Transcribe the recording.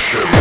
Christian.